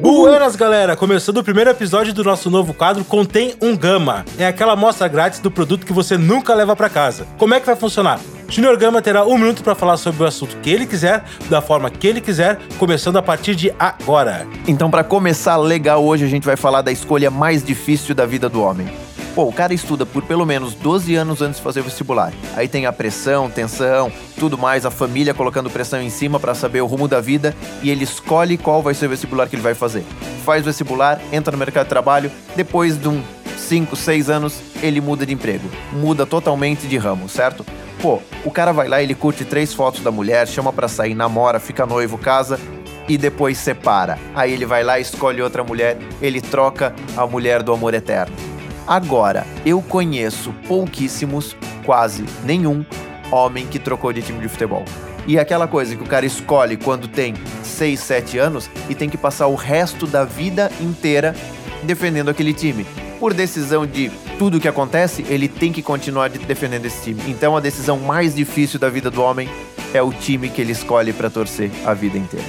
Buenas, galera! Começando o primeiro episódio do nosso novo quadro Contém um Gama. É aquela amostra grátis do produto que você nunca leva para casa. Como é que vai funcionar? Junior Gama terá um minuto para falar sobre o assunto que ele quiser, da forma que ele quiser, começando a partir de agora. Então, para começar legal, hoje a gente vai falar da escolha mais difícil da vida do homem. Pô, o cara estuda por pelo menos 12 anos antes de fazer vestibular. Aí tem a pressão, tensão, tudo mais, a família colocando pressão em cima para saber o rumo da vida e ele escolhe qual vai ser o vestibular que ele vai fazer. Faz o vestibular, entra no mercado de trabalho, depois de um 5, 6 anos, ele muda de emprego. Muda totalmente de ramo, certo? Pô, o cara vai lá, ele curte três fotos da mulher, chama pra sair, namora, fica noivo, casa e depois separa. Aí ele vai lá, escolhe outra mulher, ele troca a mulher do amor eterno. Agora, eu conheço pouquíssimos, quase nenhum, homem que trocou de time de futebol. E aquela coisa que o cara escolhe quando tem 6, 7 anos e tem que passar o resto da vida inteira defendendo aquele time. Por decisão de tudo que acontece, ele tem que continuar defendendo esse time. Então a decisão mais difícil da vida do homem é o time que ele escolhe para torcer a vida inteira.